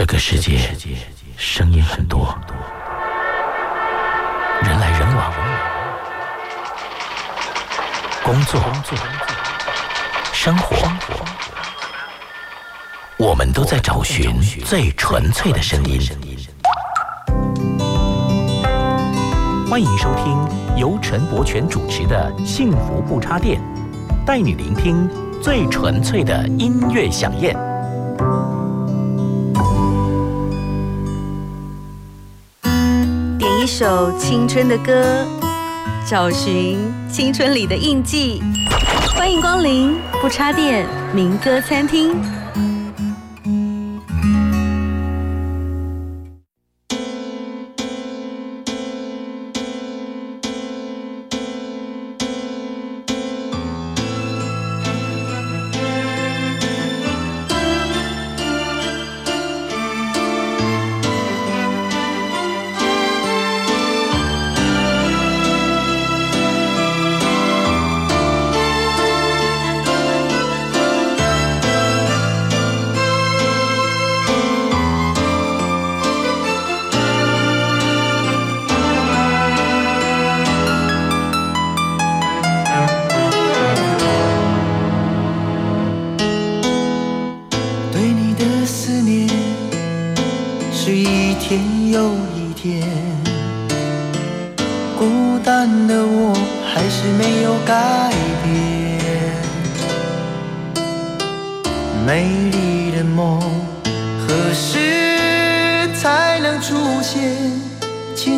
这个世界声音很多，人来人往，工作、生活，我们都在找寻最纯粹的声音。欢迎收听由陈柏权主持的《幸福不插电》，带你聆听最纯粹的音乐响宴。首青春的歌，找寻青春里的印记。欢迎光临不插电民歌餐厅。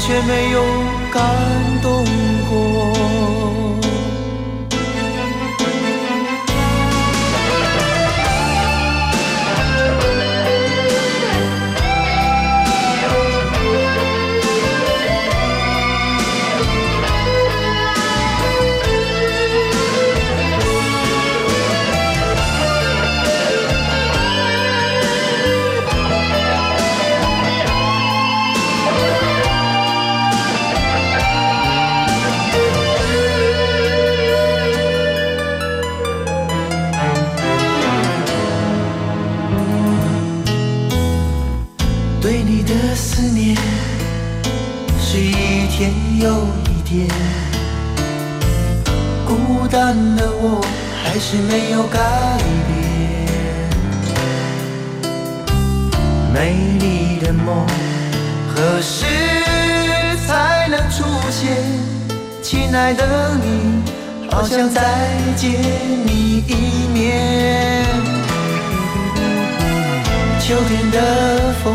却没有感动。没有一天，孤单的我还是没有改变。美丽的梦何时才能出现？亲爱的你，好想再见你一面。秋天的风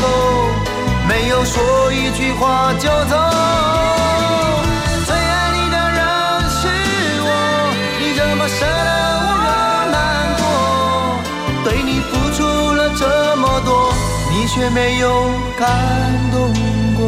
后没有说一句话就走。最爱你的人是我，你怎么舍得我难过？对你付出了这么多，你却没有感动过。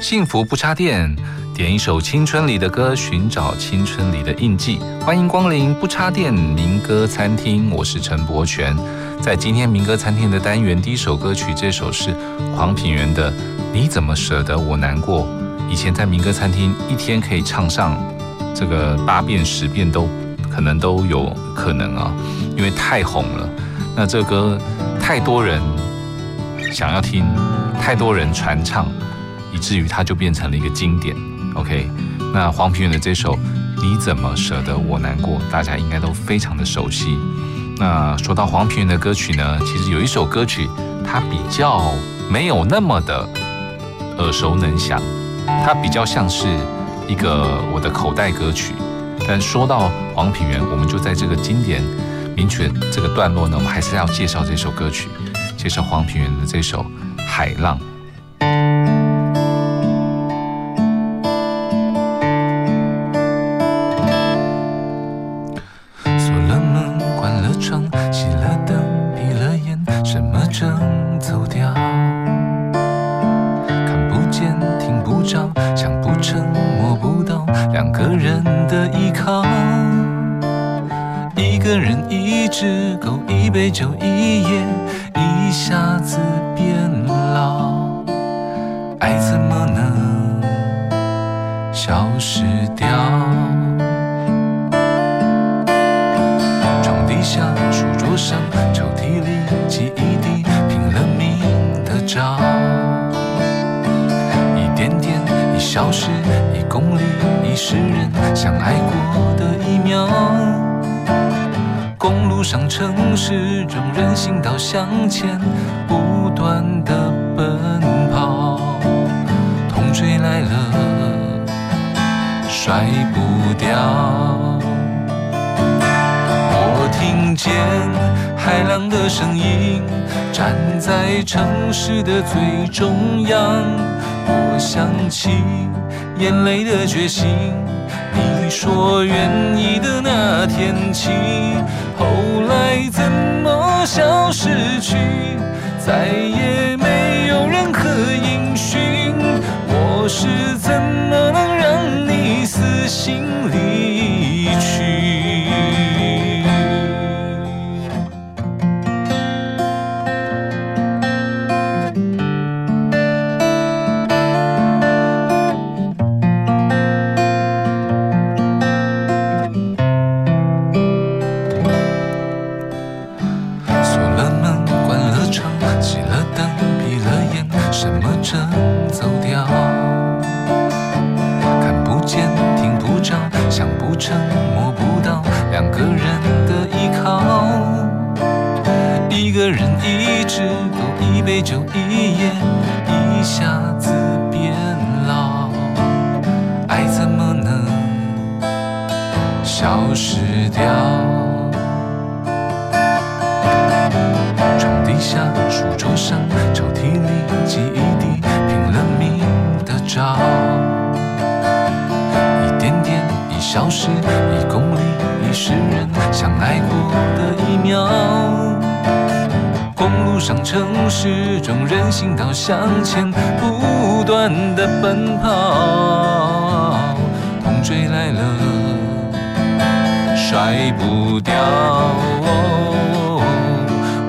幸福不插电，点一首青春里的歌，寻找青春里的印记。欢迎光临不插电民歌餐厅，我是陈柏权。在今天民歌餐厅的单元，第一首歌曲，这首是黄品源的《你怎么舍得我难过》。以前在民歌餐厅，一天可以唱上这个八遍十遍都可能都有可能啊，因为太红了。那这歌太多人想要听，太多人传唱。以至于它就变成了一个经典。OK，那黄品源的这首《你怎么舍得我难过》，大家应该都非常的熟悉。那说到黄品源的歌曲呢，其实有一首歌曲，它比较没有那么的耳熟能详，它比较像是一个我的口袋歌曲。但说到黄品源，我们就在这个经典名曲这个段落呢，我们还是要介绍这首歌曲，介绍黄品源的这首《海浪》。消失一公里，一世人相爱过的一秒。公路上，城市中，人行道向前不断的奔跑。风吹来了，甩不掉。我听见海浪的声音，站在城市的最中央。我想起眼泪的决心，你说愿意的那天起，后来怎么？消失去，再也没有任何音讯。我是怎么能让你死心离消失掉。床底下，书桌上，抽屉里，记忆里，拼了命的找，一点点，一小时，一公里，一世人，相爱过的一秒，公路上，城市中，人行道向前，不断的奔跑，痛追来了。甩不掉。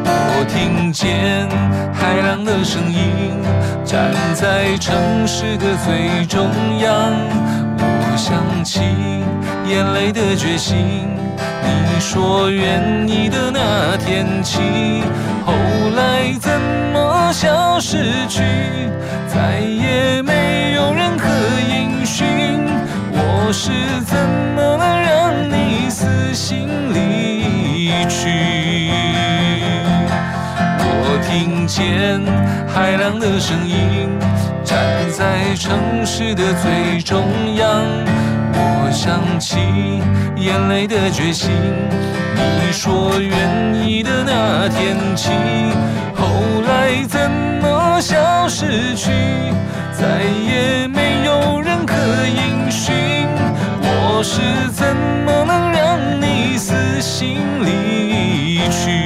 我听见海浪的声音，站在城市的最中央。我想起眼泪的决心，你说愿意的那天起，后来怎么？消失去，再也没有人。是怎么能让你死心离去？我听见海浪的声音，站在城市的最中央。我想起眼泪的决心，你说愿意的那天起，后来怎么消失去，再也没有人可音讯。是怎么能让你死心离去？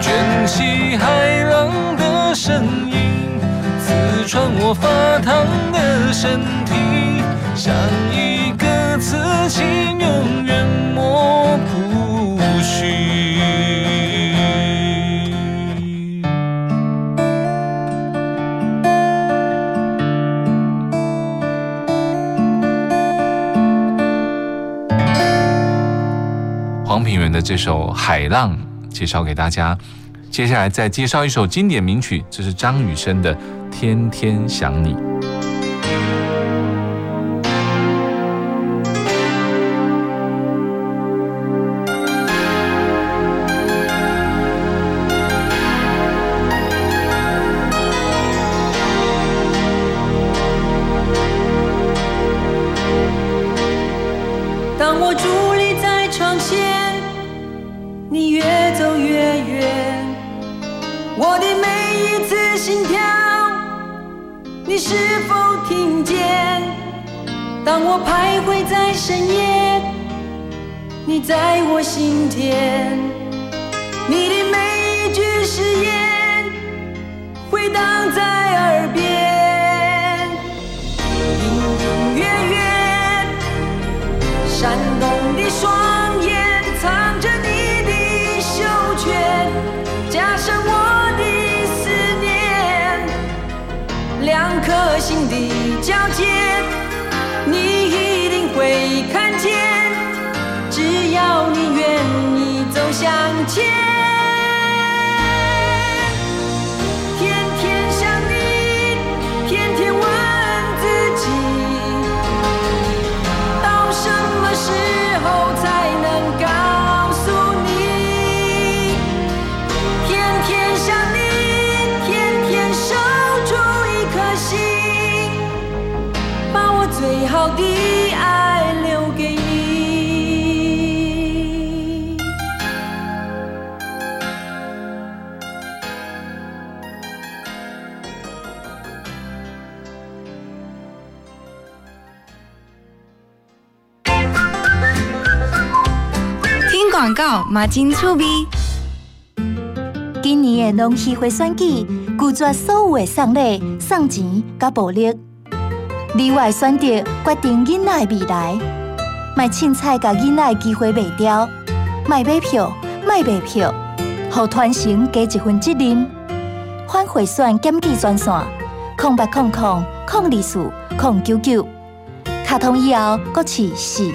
卷起海浪的声音，刺穿我发烫的身体，像一个刺青，永远抹不黄品源的这首《海浪》介绍给大家，接下来再介绍一首经典名曲，这是张雨生的《天天想你》。告嘛真趣味。今年的农协会选举，拒绝所有的送礼、送钱甲暴力。你我的选择决定囡仔的未来，卖凊彩甲囡仔的机会卖掉，卖买票，卖卖票，互团成加一份责任。反贿选检举专线：空八空空空二四空九九。卡通以后搁试四。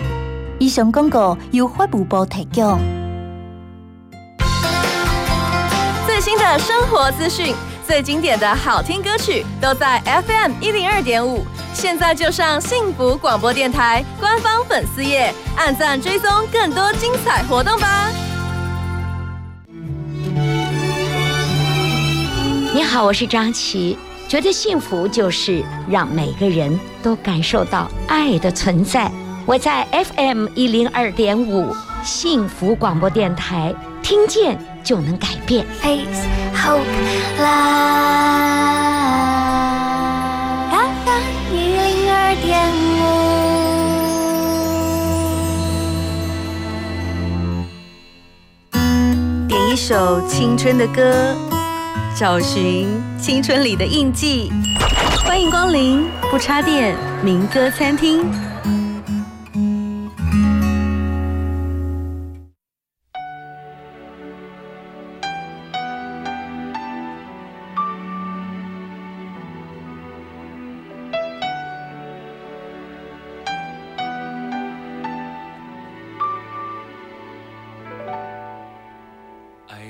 以上广告由法务部提供。的生活资讯，最经典的好听歌曲，都在 FM 一零二点五。现在就上幸福广播电台官方粉丝页，按赞追踪更多精彩活动吧。你好，我是张琪。觉得幸福就是让每个人都感受到爱的存在。我在 FM 一零二点五幸福广播电台，听见就能改变。Face Hope Live FM 一零二点五。点一首青春的歌，找寻青春里的印记。欢迎光临不插电民歌餐厅。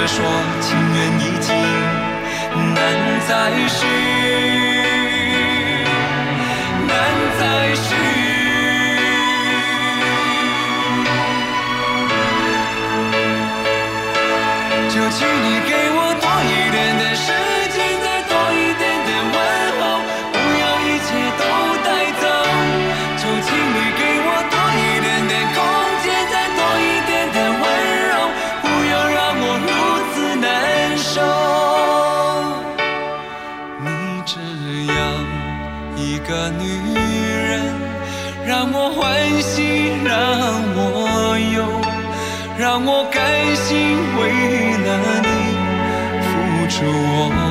你哭着说情缘已尽，难再续，是我。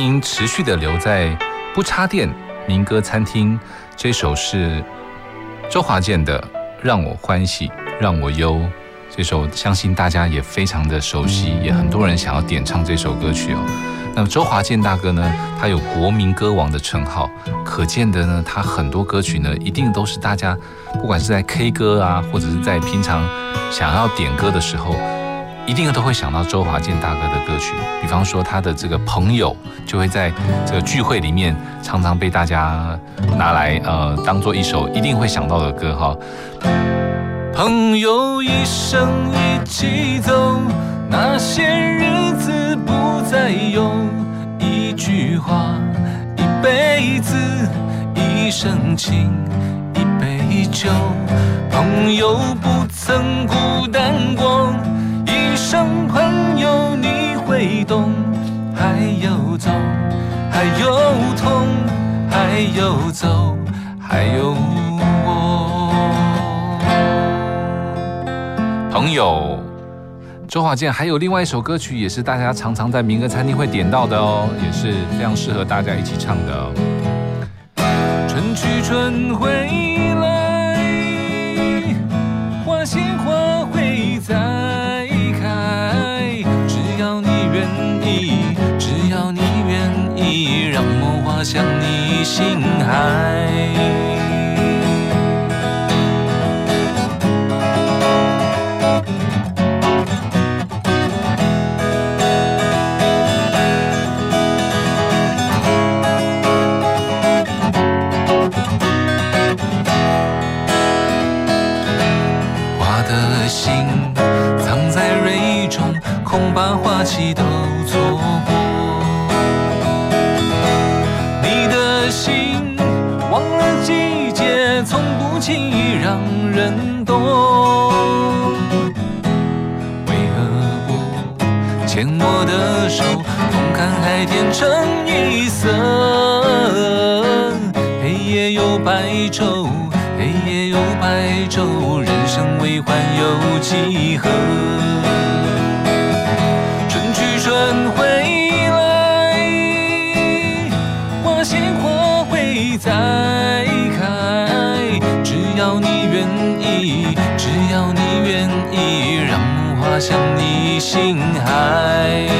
欢迎持续的留在不插电民歌餐厅。这首是周华健的《让我欢喜让我忧》，这首相信大家也非常的熟悉，也很多人想要点唱这首歌曲哦。那么周华健大哥呢，他有国民歌王的称号，可见的呢，他很多歌曲呢，一定都是大家不管是在 K 歌啊，或者是在平常想要点歌的时候，一定都会想到周华健大哥的歌曲。比方说他的这个朋友，就会在这个聚会里面常常被大家拿来呃当做一首一定会想到的歌哈。朋友一生一起走，那些日子不再有。一句话，一辈子，一生情，一杯酒。朋友不曾孤单过，生朋友你会懂。还有走，还有痛，还有走，还有我。朋友，周华健还有另外一首歌曲，也是大家常常在民歌餐厅会点到的哦，也是非常适合大家一起唱的哦。春去春回向你心海。花的心藏在蕊中，恐怕花期都为何不牵我的手，同看海天成一色？黑夜有白昼，黑夜有白昼，人生为欢有几何？星海。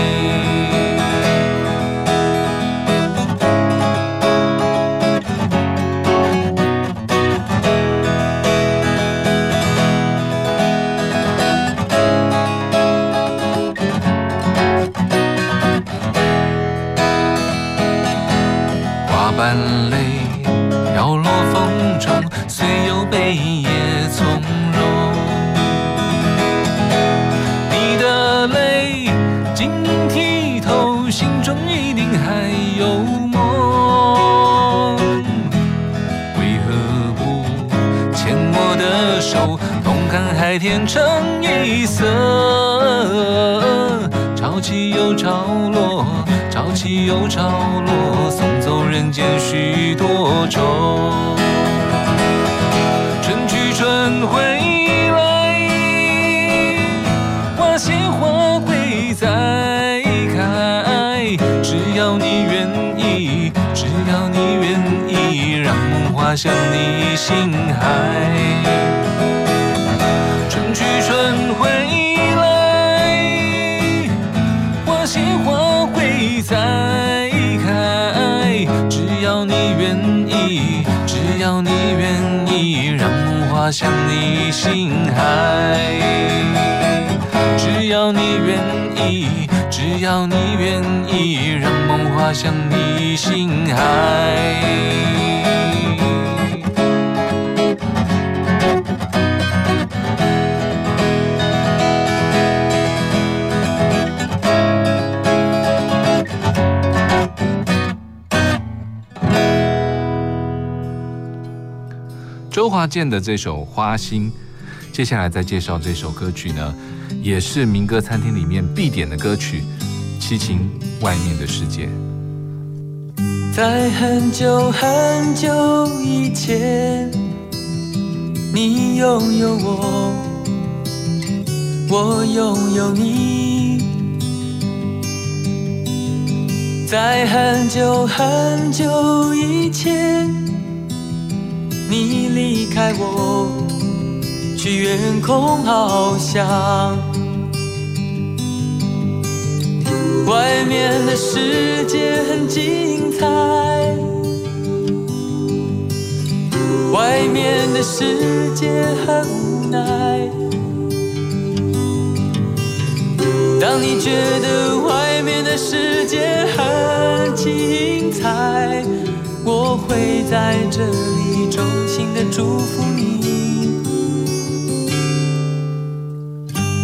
海。只要你愿意，只要你愿意，让梦划向你心海。周华健的这首《花心》，接下来再介绍这首歌曲呢，也是民歌餐厅里面必点的歌曲《七情外面的世界》。在很久很久以前，你拥有我，我拥有你。在很久很久以前，你离开我，去远空翱翔。外面的世界很精彩，外面的世界很无奈。当你觉得外面的世界很精彩，我会在这里衷心的祝福你。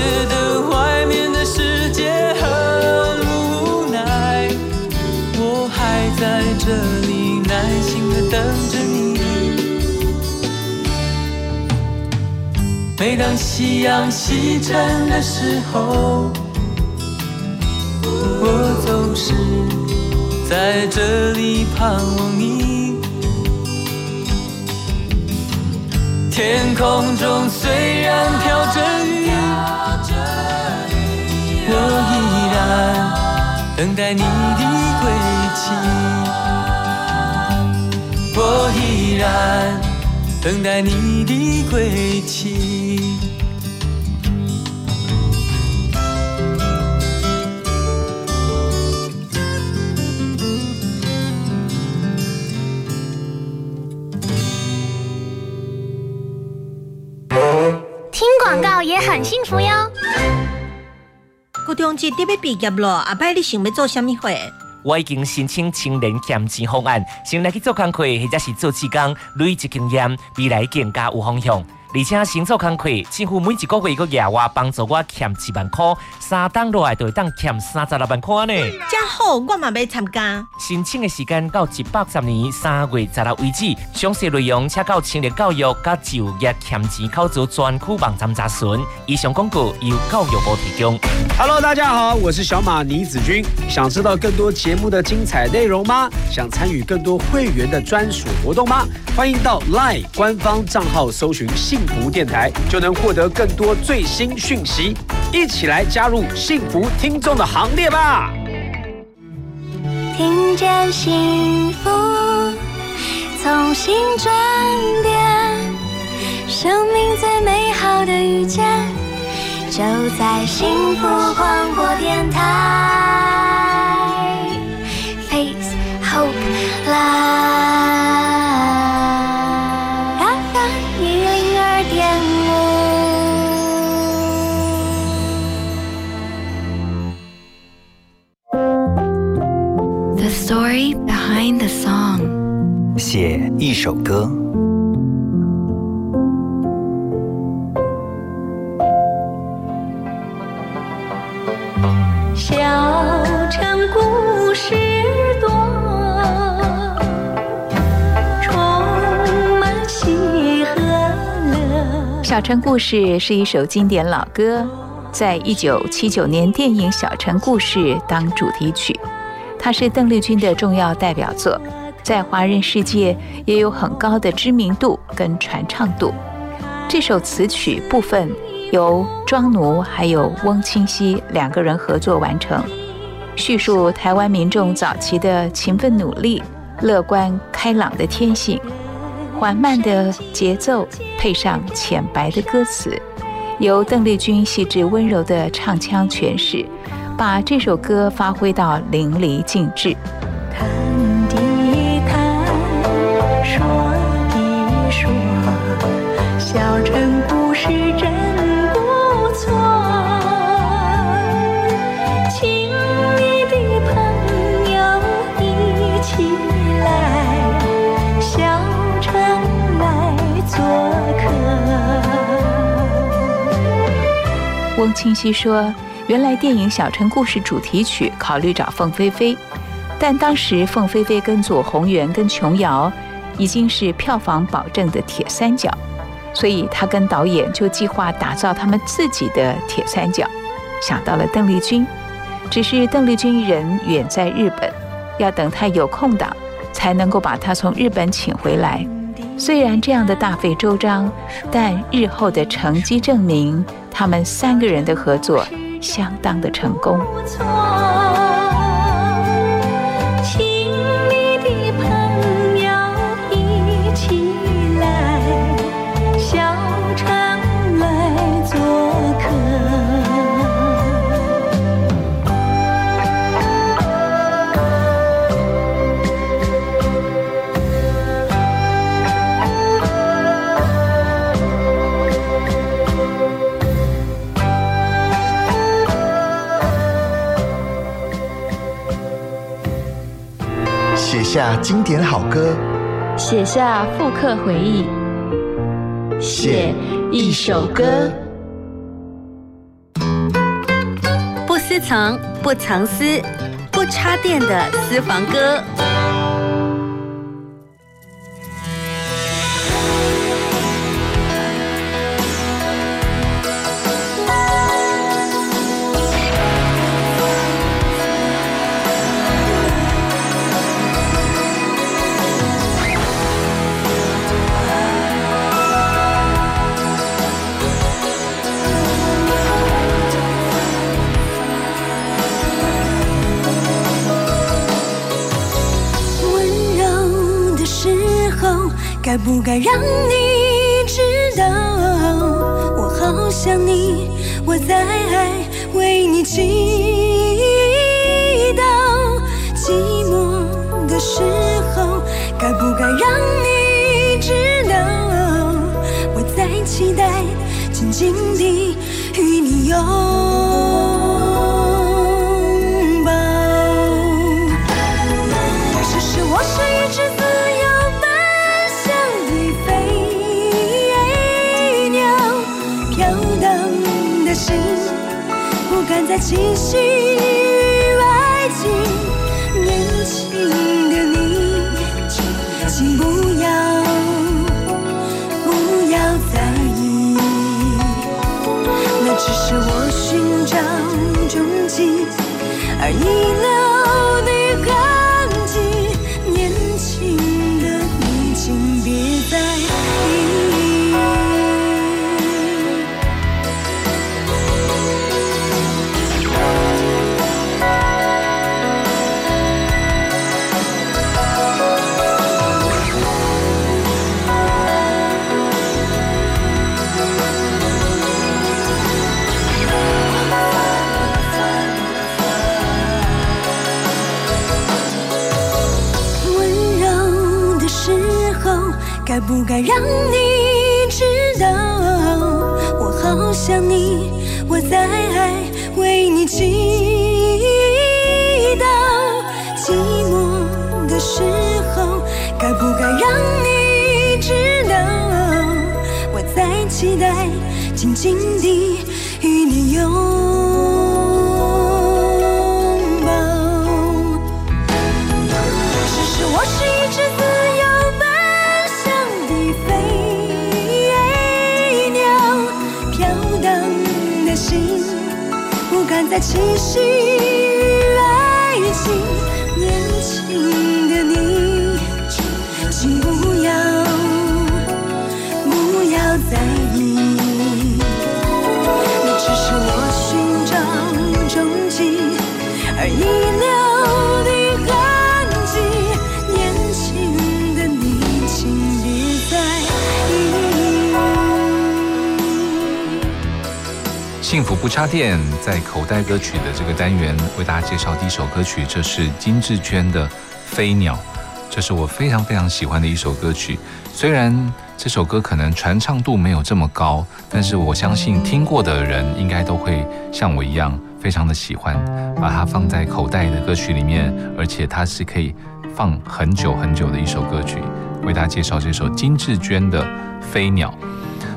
觉得外面的世界很无奈，我还在这里耐心的等着你。每当夕阳西沉的时候，我总是在这里盼望你。天空中虽然飘着雨。我依然等待你的归期，我依然等待你的归期。是你要毕业了，阿伯你想要做虾米？我已经申请青年兼职方案，先来去做工课或者是做志工，累积经验，未来更加有方向。而且新做工课，政府每一个月个额外帮助我欠一万块，三档落来就会当欠三十六万块呢。真好，我嘛要参加。申请的时间到一百十年三月十六为止，详细内容请到青年教育甲就业欠钱考助专区网站查询。以上广告由教育部提供。Hello，大家好，我是小马倪子君。想知道更多节目的精彩内容吗？想参与更多会员的专属活动吗？欢迎到 LINE 官方账号搜寻信。幸福电台就能获得更多最新讯息，一起来加入幸福听众的行列吧！听见幸福，从心转变，生命最美好的遇见，就在幸福广播电台。Face Hope Live。首歌。小城故事多，充满喜和乐。小城故事是一首经典老歌，在一九七九年电影《小城故事》当主题曲。它是邓丽君的重要代表作，在华人世界也有很高的知名度跟传唱度。这首词曲部分由庄奴还有翁清溪两个人合作完成，叙述台湾民众早期的勤奋努力、乐观开朗的天性。缓慢的节奏配上浅白的歌词，由邓丽君细致温柔的唱腔诠释，把这首歌发挥到淋漓尽致。说，小城故事真不错。请你的朋友一起来，小城来做客。翁清溪说：“原来电影《小城故事》主题曲考虑找凤飞飞，但当时凤飞飞跟左宏元跟琼瑶已经是票房保证的铁三角，所以他跟导演就计划打造他们自己的铁三角，想到了邓丽君。只是邓丽君人远在日本，要等她有空档才能够把她从日本请回来。虽然这样的大费周章，但日后的成绩证明，他们三个人的合作相当的成功。下经典好歌，写下复刻回忆，写一首歌。不私藏，不藏私，不插电的私房歌。让你该不该让你知道，我好想你，我在爱，为你祈祷。不敢再栖息不插电，在口袋歌曲的这个单元为大家介绍第一首歌曲，这是金志娟的《飞鸟》，这是我非常非常喜欢的一首歌曲。虽然这首歌可能传唱度没有这么高，但是我相信听过的人应该都会像我一样非常的喜欢，把它放在口袋的歌曲里面，而且它是可以放很久很久的一首歌曲。为大家介绍这首金志娟的《飞鸟》。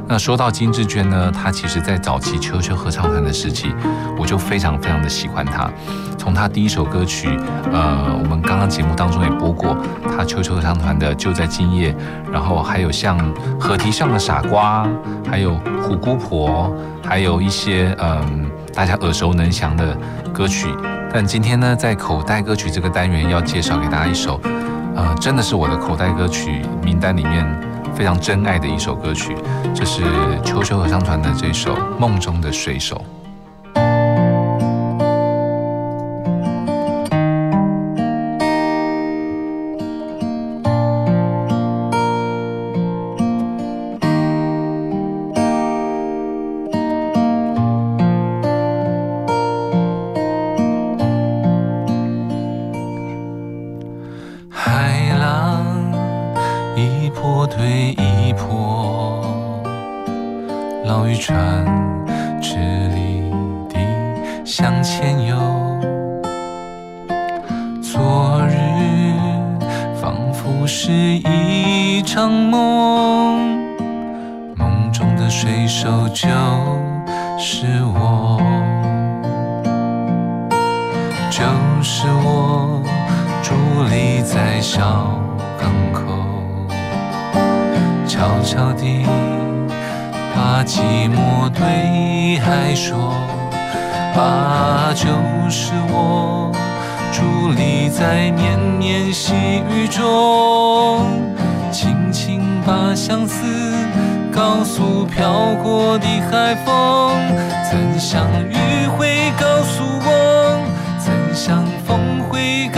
那说到金志娟呢，她其实在早期秋秋合唱团的时期，我就非常非常的喜欢她。从她第一首歌曲，呃，我们刚刚节目当中也播过，她秋秋合唱团的《就在今夜》，然后还有像《河堤上的傻瓜》，还有《虎姑婆》，还有一些嗯大家耳熟能详的歌曲。但今天呢，在口袋歌曲这个单元要介绍给大家一首，呃，真的是我的口袋歌曲名单里面。非常真爱的一首歌曲，这是秋秋合唱团的这首《梦中的水手》。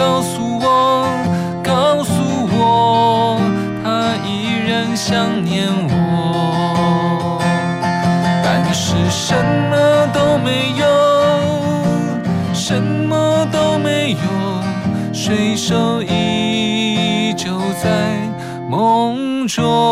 告诉我，告诉我，他依然想念我，但是什么都没有，什么都没有，水手依旧在梦中。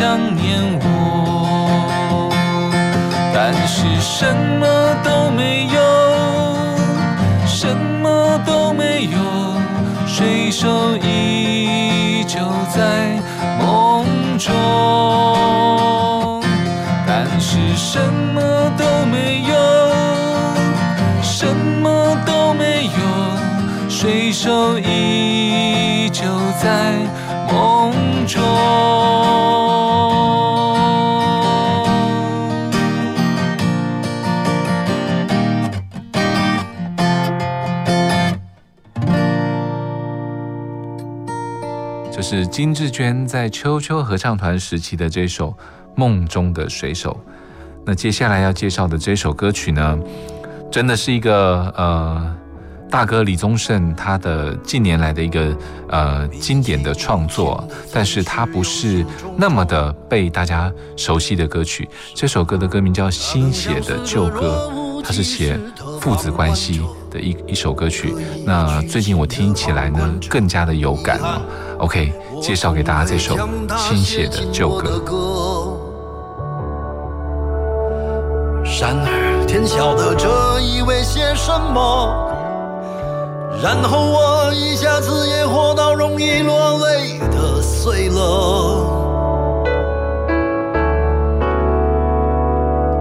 想念我但是什么都没有什么都没有水手依旧在梦中。但是什么都没有什么都没有水手依旧在梦中。是金志娟在秋秋合唱团时期的这首《梦中的水手》。那接下来要介绍的这首歌曲呢，真的是一个呃大哥李宗盛他的近年来的一个呃经典的创作，但是它不是那么的被大家熟悉的歌曲。这首歌的歌名叫《新写的旧歌》，它是写父子关系的一一首歌曲。那最近我听起来呢，更加的有感了。OK，介绍给大家这首新写的旧歌。然而天晓得这意味些什么，然后我一下子也活到容易落泪的岁了。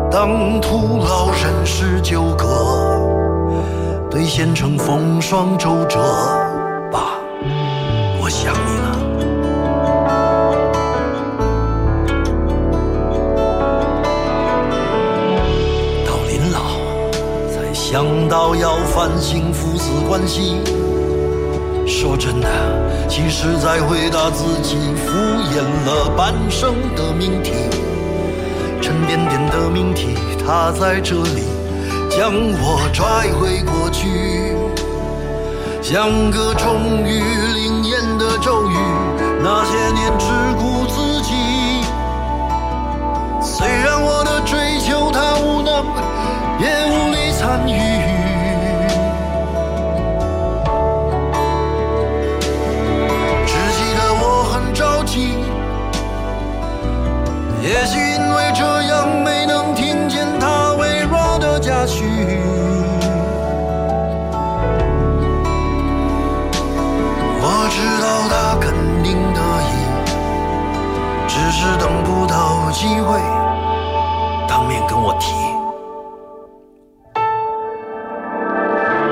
当徒劳人世纠葛，兑现成风霜周折，我想你了。到临老才想到要反省父子关系。说真的，其实在回答自己敷衍了半生的命题。沉甸甸的命题，它在这里将我拽回过去，像个终于咒语。那些年只顾自己，虽然我的追求他无能，也无力参与。只记得我很着急。也许有机会当面跟我提。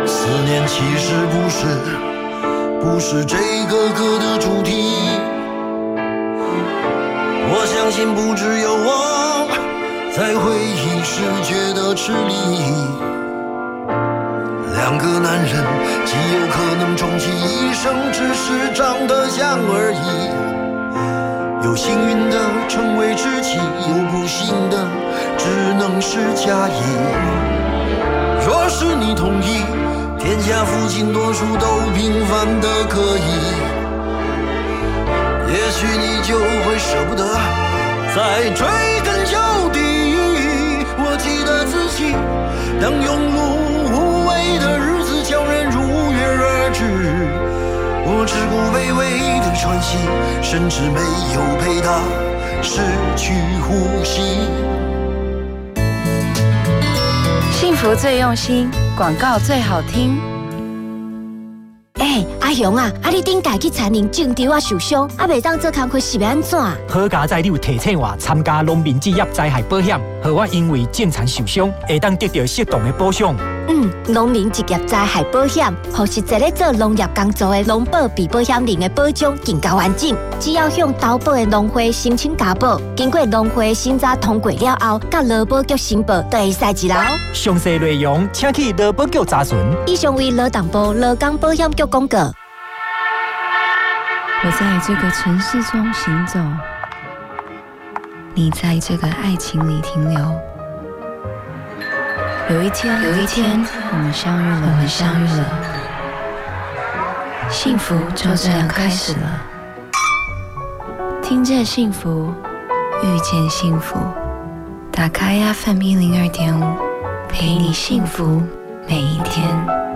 思念其实不是，不是这个歌的主题。我相信不只有我在回忆时觉得吃力。两个男人极有可能终其一生只是长得像而已。幸运的成为知己，有不幸的只能是假意。若是你同意，天下父亲多数都平凡的可以。也许你就会舍不得再追根究底。我记得自己，当庸碌只顾微微的喘息，甚至没有陪他失去呼吸。幸福最用心，广告最好听。哎，阿雄啊，啊你顶家去田林种稻啊受伤，啊袂当做工课是要安怎？好佳哉你有提醒我参加农民职业灾害保险，和我因为正常受伤，会当得到适当的保障。嗯，农民职业灾害保险，或是在咧做农业工作的农保被保险人的保障更加完整。只要向投保的农会申请加保，经过农会审查通过了后，甲劳保局申报，就会使一楼。详细内容请去劳保局查询。以上为劳动部劳工保险局公告。我在这个城市中行走，你在这个爱情里停留。有一天，有一天，我们相遇了，我们相遇了，幸福就这样开始了。听见幸福，遇见幸福，打开 FM 一零二点五，陪你幸福每一天。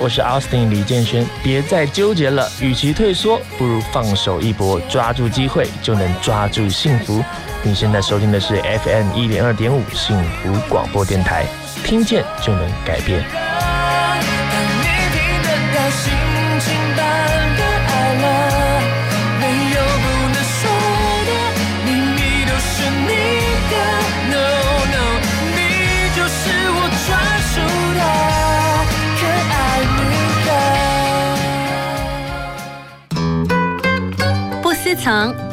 我是 Austin 李建轩。别再纠结了，与其退缩，不如放手一搏，抓住机会就能抓住幸福。你现在收听的是 FM 一零二点五幸福广播电台，听见就能改变。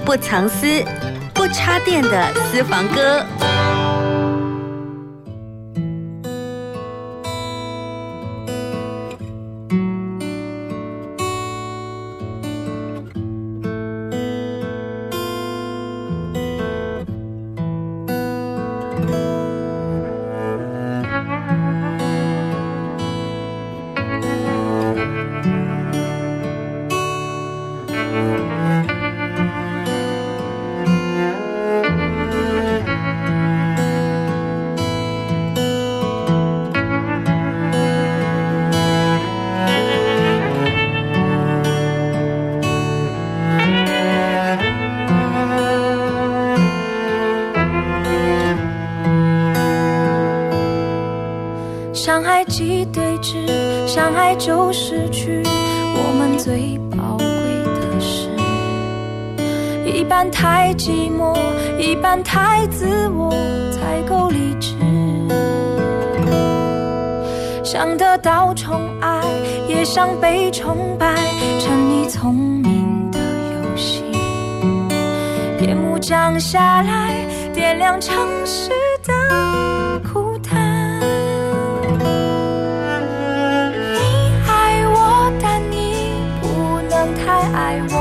不，藏私，不插电的私房歌。太寂寞，一半太自我，才够理智。想得到宠爱，也想被崇拜，成你聪明的游戏。夜幕降下来，点亮城市的孤单。你爱我，但你不能太爱。我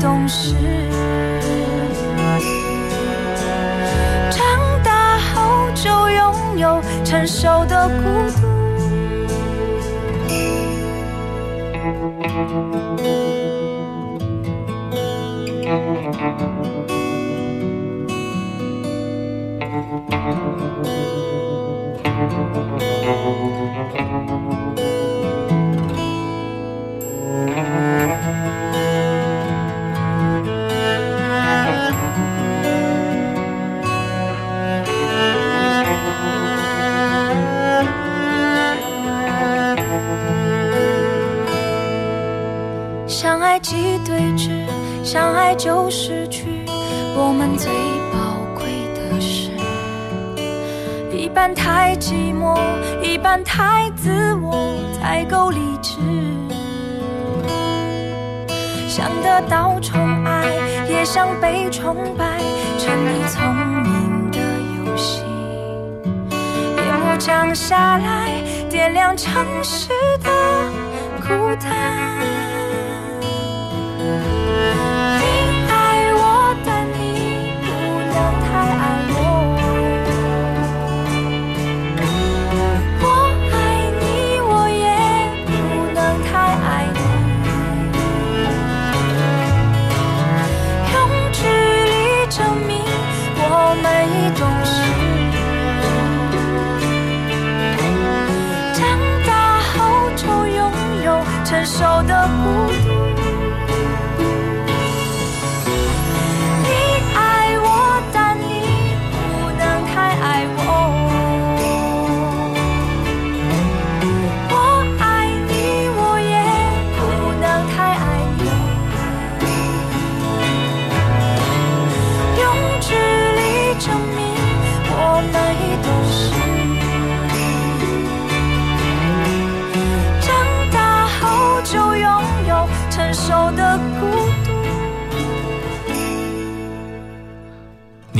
懂事。长大后就拥有成熟的孤独。爱就失去我们最宝贵的事。一半太寂寞，一半太自我，才够理智。想得到宠爱，也想被崇拜，成你聪明的游戏。夜幕降下来，点亮城市的孤单。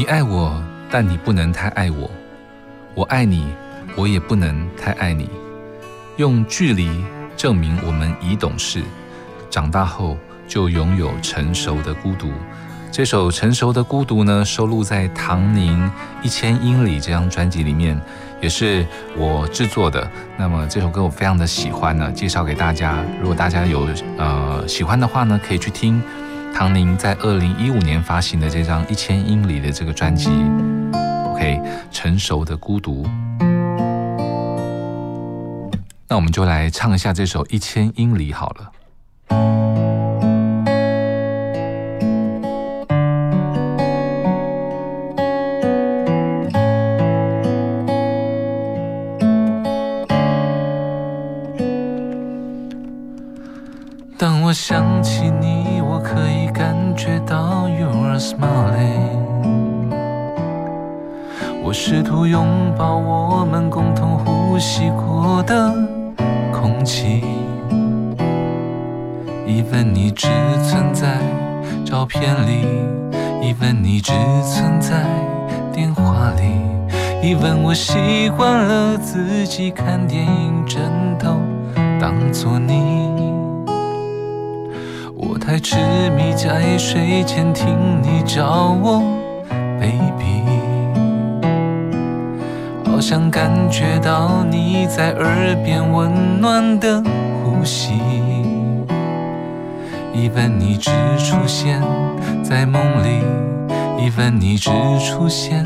爱我，但你不能太爱我；我爱你，我也不能太爱你。用距离证明我们已懂事，长大后就拥有成熟的孤独。这首《成熟的孤独》呢，收录在唐宁《一千英里》这张专辑里面，也是我制作的。那么这首歌我非常的喜欢呢，介绍给大家。如果大家有呃喜欢的话呢，可以去听唐宁在二零一五年发行的这张《一千英里》的这个专辑。OK，成熟的孤独。那我们就来唱一下这首《一千英里》好了。当我想起你，觉到 you're smiling。我试图拥抱我们共同呼吸过的空气。一份你只存在照片里一份你只存在电话里一份我习惯了自己看电影，枕头当作你。我太痴迷在睡前听你叫我 baby，好想感觉到你在耳边温暖的呼吸。一份你只出现在梦里一份你只出现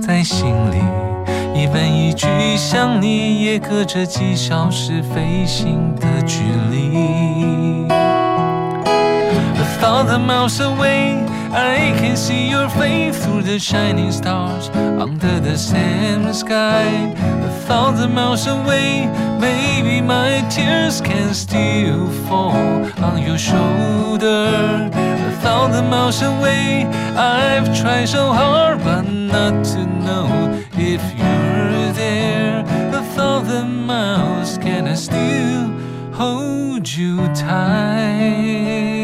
在心里一份一句想你也隔着几小时飞行的距离。A thousand miles away, I can see your face through the shining stars under the same sky. A thousand miles away, maybe my tears can still fall on your shoulder. A thousand miles away, I've tried so hard but not to know if you're there. A thousand miles, can I still hold you tight?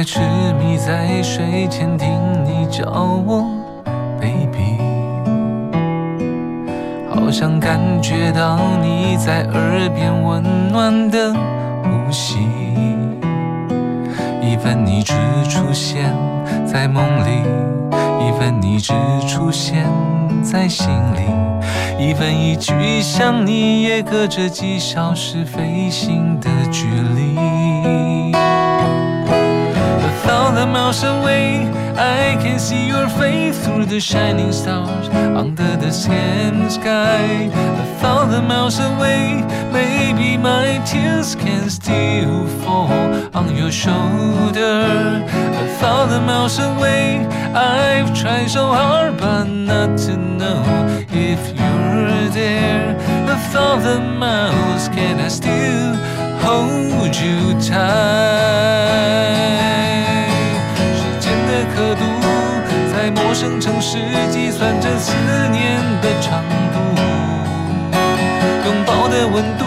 我太痴迷在睡前听你叫我 baby，好想感觉到你在耳边温暖的呼吸。even 你只出现在梦里，even 你只出现在心里，even 一句想你也隔着几小时飞行的距离。Thousand miles away, I can see your face through the shining stars under the same sky. A thousand miles away, maybe my tears can still fall on your shoulder. A thousand miles away, I've tried so hard but not to know if you're there. A thousand miles, can I still hold you tight? 刻度，在陌生城市计算着思念的长度，拥抱的温度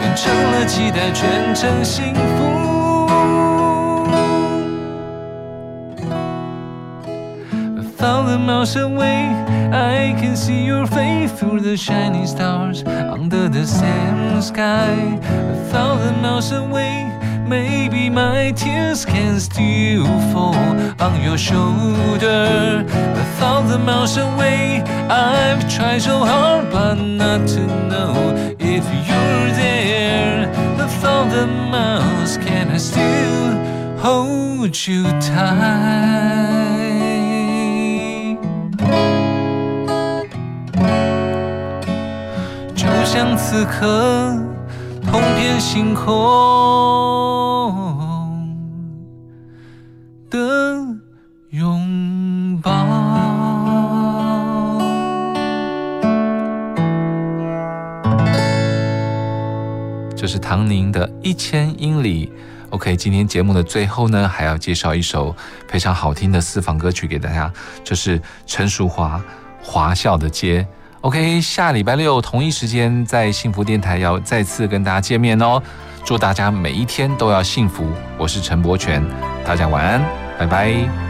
变成了期待，全程幸福。A thousand miles away, I can see your face through the shining stars under the same sky. A thousand miles away, maybe my tears can still fall on your shoulder. A thousand miles away, I've tried so hard but not to know if you're there. A thousand miles, can I still hold you tight? 就像此刻通遍星空 唐宁的《一千英里》。OK，今天节目的最后呢，还要介绍一首非常好听的私房歌曲给大家，这是陈淑华《华笑的街》。OK，下礼拜六同一时间在幸福电台要再次跟大家见面哦。祝大家每一天都要幸福。我是陈柏权，大家晚安，拜拜。